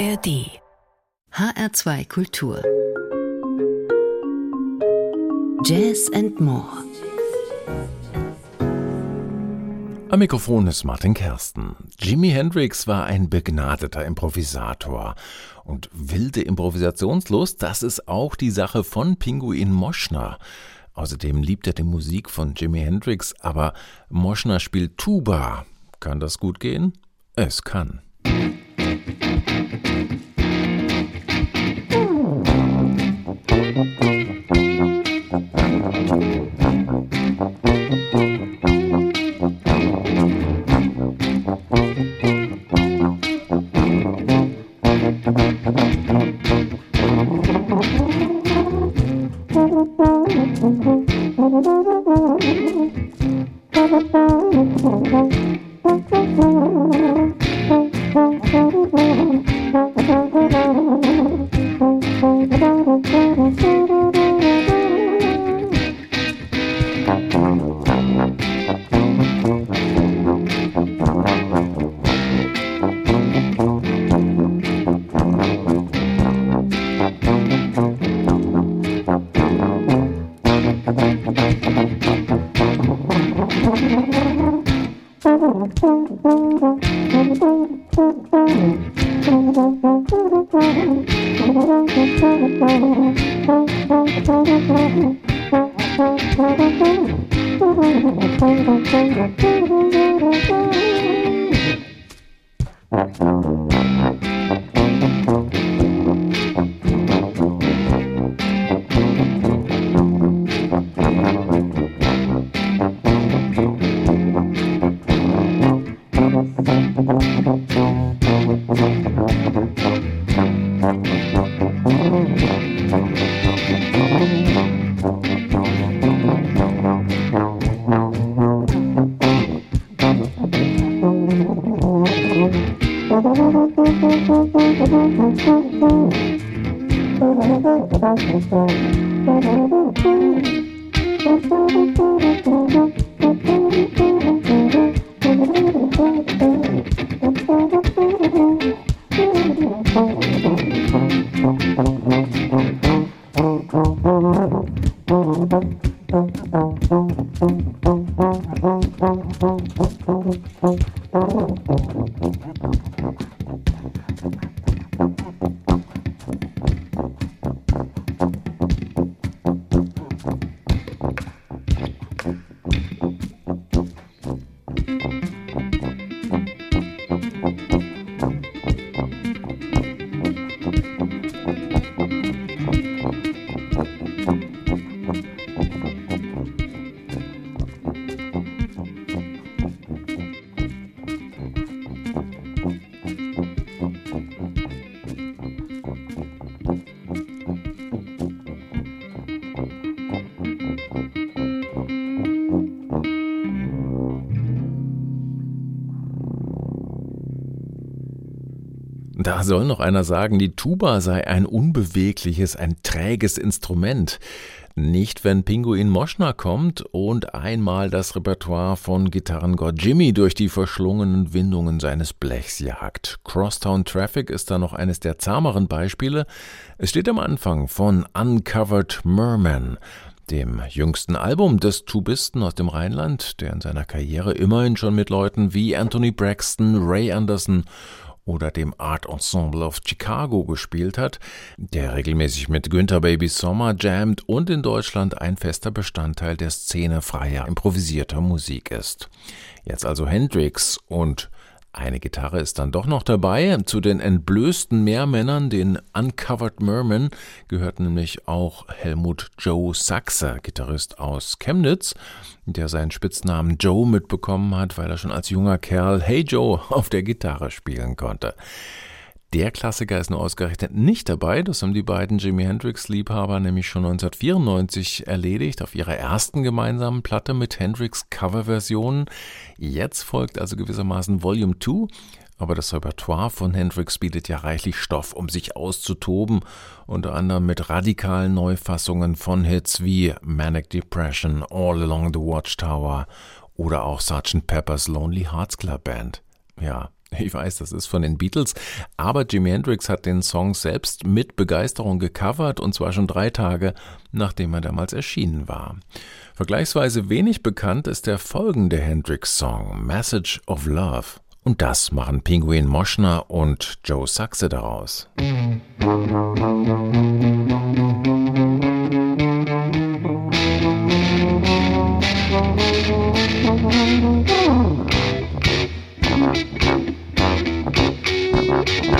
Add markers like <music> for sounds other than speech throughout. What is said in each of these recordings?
ARD HR2 Kultur Jazz and More Am Mikrofon ist Martin Kersten. Jimi Hendrix war ein begnadeter Improvisator. Und wilde Improvisationslust, das ist auch die Sache von Pinguin Moschner. Außerdem liebt er die Musik von Jimi Hendrix, aber Moschner spielt Tuba. Kann das gut gehen? Es kann. Soll noch einer sagen, die Tuba sei ein unbewegliches, ein träges Instrument. Nicht, wenn Pinguin Moschner kommt und einmal das Repertoire von Gitarrengott Jimmy durch die verschlungenen Windungen seines Blechs jagt. Crosstown Traffic ist da noch eines der zahmeren Beispiele. Es steht am Anfang von Uncovered Merman dem jüngsten Album des Tubisten aus dem Rheinland, der in seiner Karriere immerhin schon mit Leuten wie Anthony Braxton, Ray Anderson oder dem Art Ensemble of Chicago gespielt hat, der regelmäßig mit Günther Baby Sommer jammt und in Deutschland ein fester Bestandteil der Szene freier improvisierter Musik ist. Jetzt also Hendrix und eine Gitarre ist dann doch noch dabei. Zu den entblößten Meermännern, den Uncovered Mermen, gehört nämlich auch Helmut Joe Sachse, Gitarrist aus Chemnitz, der seinen Spitznamen Joe mitbekommen hat, weil er schon als junger Kerl Hey Joe auf der Gitarre spielen konnte. Der Klassiker ist nur ausgerechnet nicht dabei. Das haben die beiden Jimi Hendrix-Liebhaber nämlich schon 1994 erledigt auf ihrer ersten gemeinsamen Platte mit Hendrix-Coverversionen. Jetzt folgt also gewissermaßen Volume 2. Aber das Repertoire von Hendrix bietet ja reichlich Stoff, um sich auszutoben, unter anderem mit radikalen Neufassungen von Hits wie Manic Depression, All Along the Watchtower oder auch Sgt. Pepper's Lonely Hearts Club Band. Ja, <laughs> Ich weiß, das ist von den Beatles, aber Jimi Hendrix hat den Song selbst mit Begeisterung gecovert und zwar schon drei Tage, nachdem er damals erschienen war. Vergleichsweise wenig bekannt ist der folgende Hendrix-Song, Message of Love. Und das machen Pinguin Moschner und Joe Saxe daraus. Musik Thank you.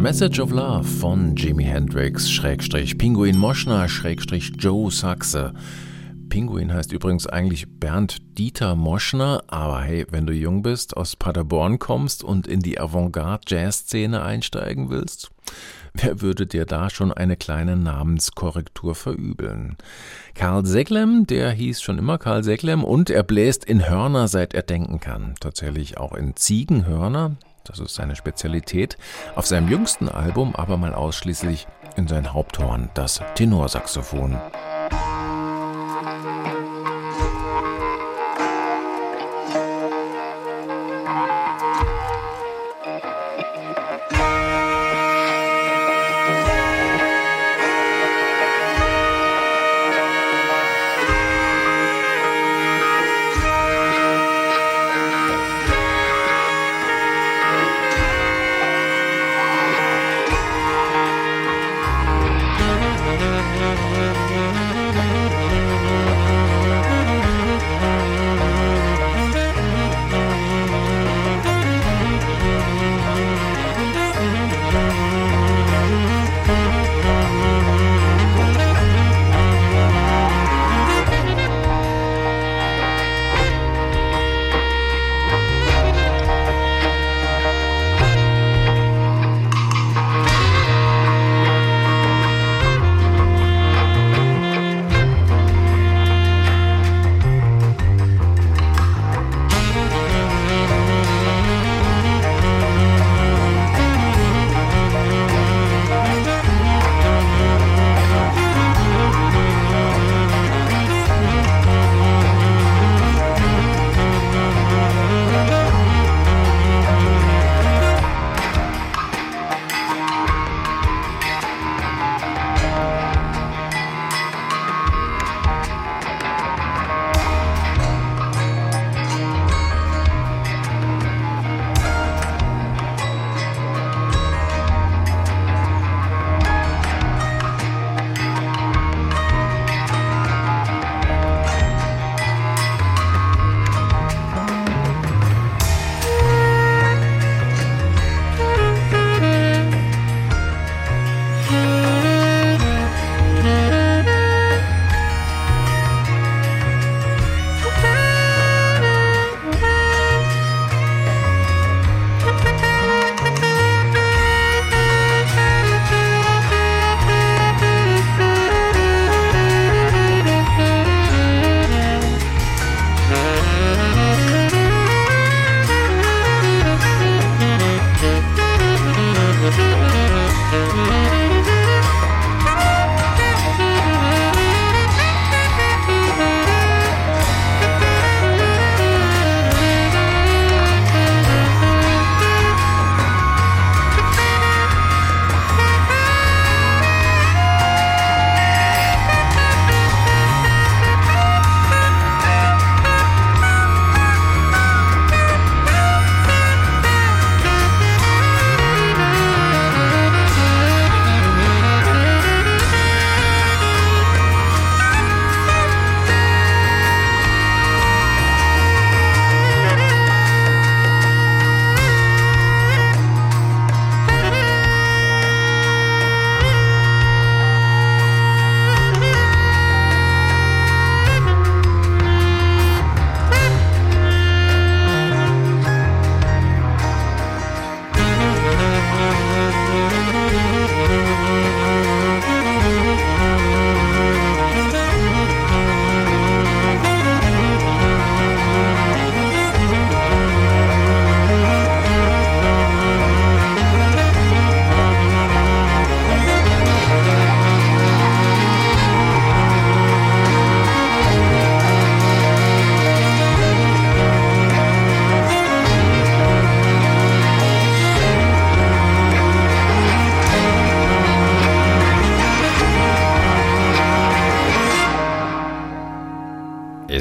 Message of Love von Jimi Hendrix, Schrägstrich Pinguin Moschner, Schrägstrich Joe Saxe. Pinguin heißt übrigens eigentlich Bernd Dieter Moschner, aber hey, wenn du jung bist, aus Paderborn kommst und in die Avantgarde-Jazz-Szene einsteigen willst, wer würde dir da schon eine kleine Namenskorrektur verübeln? Karl Seglem, der hieß schon immer Karl Seglem und er bläst in Hörner, seit er denken kann. Tatsächlich auch in Ziegenhörner, das ist seine Spezialität, auf seinem jüngsten Album aber mal ausschließlich in sein Haupthorn, das Tenorsaxophon.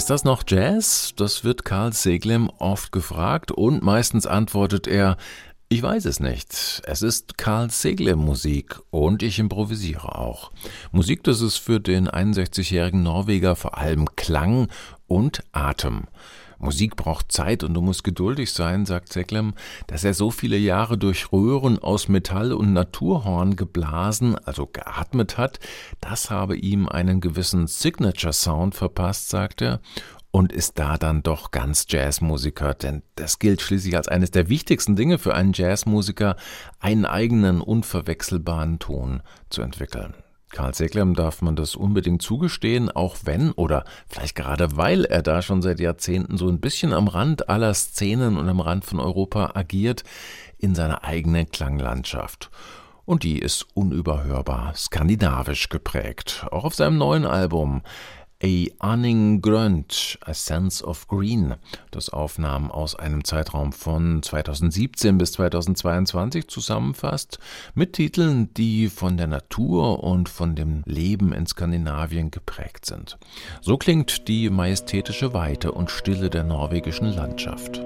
Ist das noch Jazz? Das wird Karl Seglem oft gefragt und meistens antwortet er, ich weiß es nicht. Es ist Karl Seglem Musik und ich improvisiere auch. Musik, das ist für den 61-jährigen Norweger vor allem Klang und Atem. Musik braucht Zeit und du musst geduldig sein, sagt Seklem, dass er so viele Jahre durch Röhren aus Metall und Naturhorn geblasen, also geatmet hat, das habe ihm einen gewissen Signature Sound verpasst, sagt er, und ist da dann doch ganz Jazzmusiker, denn das gilt schließlich als eines der wichtigsten Dinge für einen Jazzmusiker, einen eigenen unverwechselbaren Ton zu entwickeln. Karl Seglem darf man das unbedingt zugestehen, auch wenn oder vielleicht gerade weil er da schon seit Jahrzehnten so ein bisschen am Rand aller Szenen und am Rand von Europa agiert, in seiner eigenen Klanglandschaft. Und die ist unüberhörbar skandinavisch geprägt. Auch auf seinem neuen Album A Aning Grönt, A Sense of Green, das Aufnahmen aus einem Zeitraum von 2017 bis 2022 zusammenfasst, mit Titeln, die von der Natur und von dem Leben in Skandinavien geprägt sind. So klingt die majestätische Weite und Stille der norwegischen Landschaft.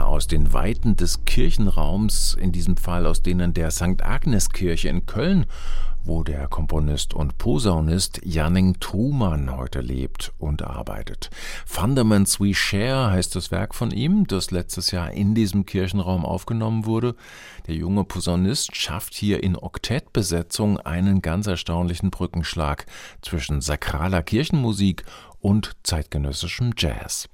Aus den Weiten des Kirchenraums, in diesem Fall aus denen der St. Agnes Kirche in Köln, wo der Komponist und Posaunist Janning Truman heute lebt und arbeitet. Fundaments We Share heißt das Werk von ihm, das letztes Jahr in diesem Kirchenraum aufgenommen wurde. Der junge Posaunist schafft hier in Oktettbesetzung einen ganz erstaunlichen Brückenschlag zwischen sakraler Kirchenmusik und zeitgenössischem Jazz.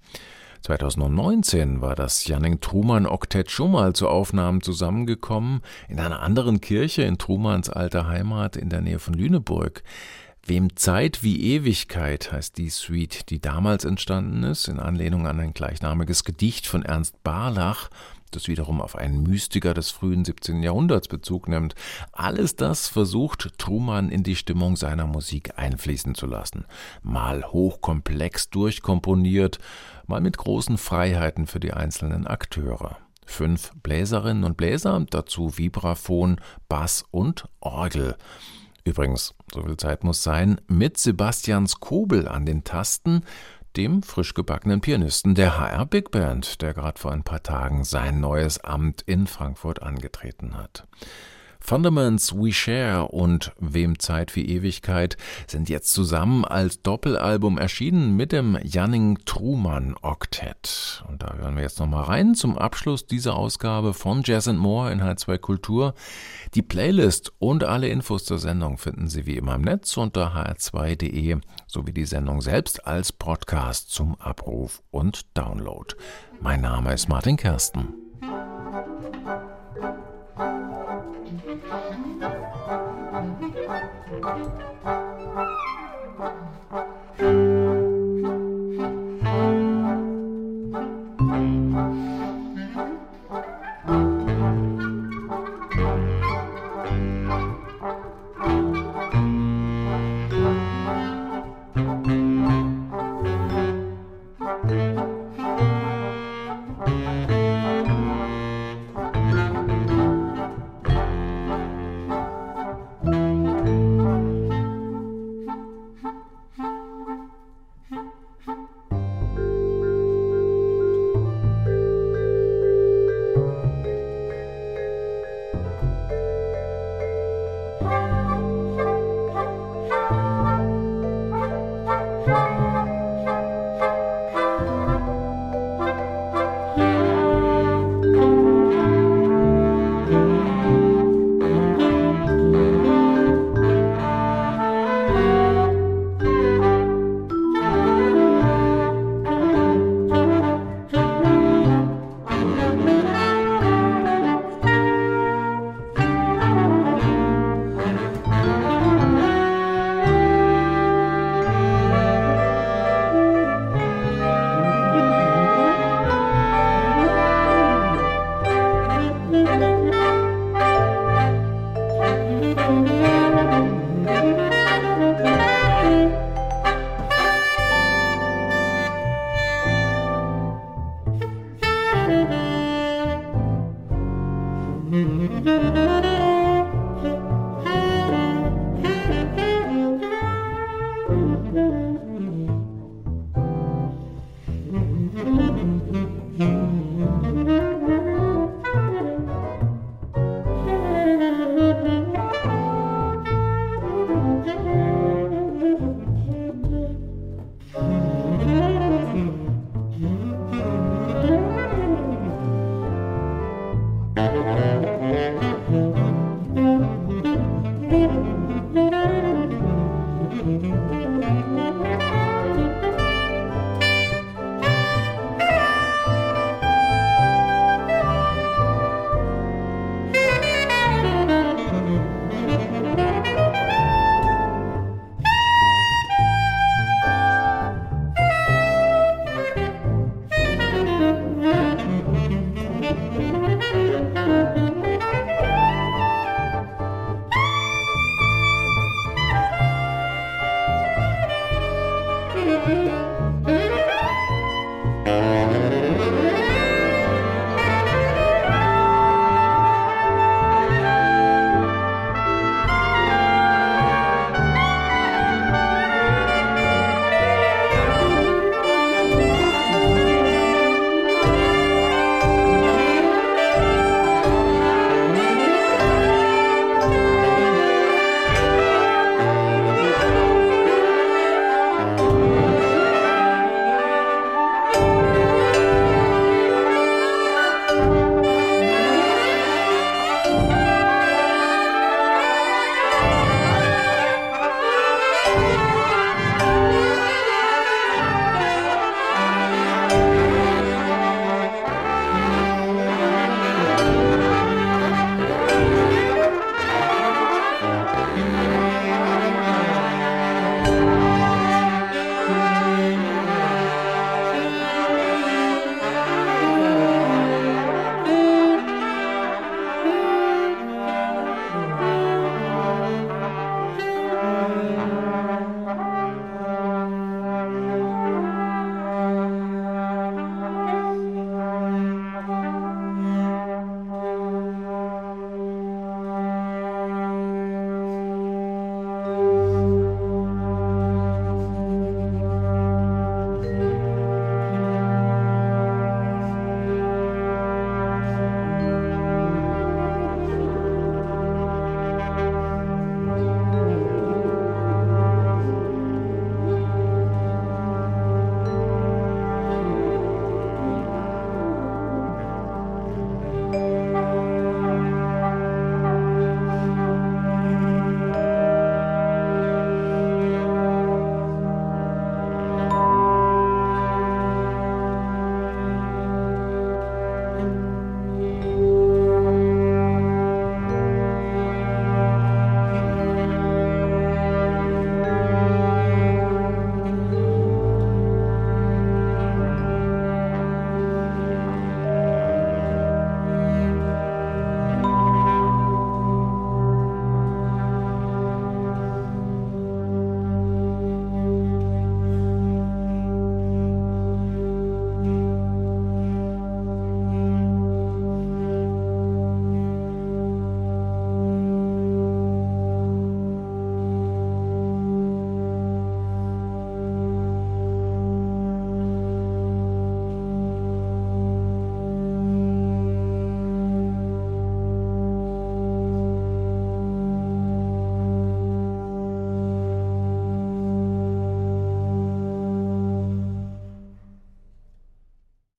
2019 war das Janning Truman Oktett schon mal zu Aufnahmen zusammengekommen, in einer anderen Kirche in Trumans alter Heimat in der Nähe von Lüneburg. Wem Zeit wie Ewigkeit heißt die Suite, die damals entstanden ist, in Anlehnung an ein gleichnamiges Gedicht von Ernst Barlach, das wiederum auf einen Mystiker des frühen 17. Jahrhunderts Bezug nimmt. Alles das versucht Truman in die Stimmung seiner Musik einfließen zu lassen. Mal hochkomplex durchkomponiert, mal mit großen Freiheiten für die einzelnen Akteure. Fünf Bläserinnen und Bläser, dazu Vibraphon, Bass und Orgel. Übrigens, so viel Zeit muss sein, mit Sebastians Kobel an den Tasten, dem frisch gebackenen Pianisten der HR Big Band, der gerade vor ein paar Tagen sein neues Amt in Frankfurt angetreten hat. Fundaments We Share und Wem Zeit wie Ewigkeit sind jetzt zusammen als Doppelalbum erschienen mit dem Janning Truman Octet. Und da hören wir jetzt nochmal rein zum Abschluss dieser Ausgabe von Jazz and More in H2 Kultur. Die Playlist und alle Infos zur Sendung finden Sie wie immer im Netz unter hr2.de sowie die Sendung selbst als Podcast zum Abruf und Download. Mein Name ist Martin Kersten. Thank you.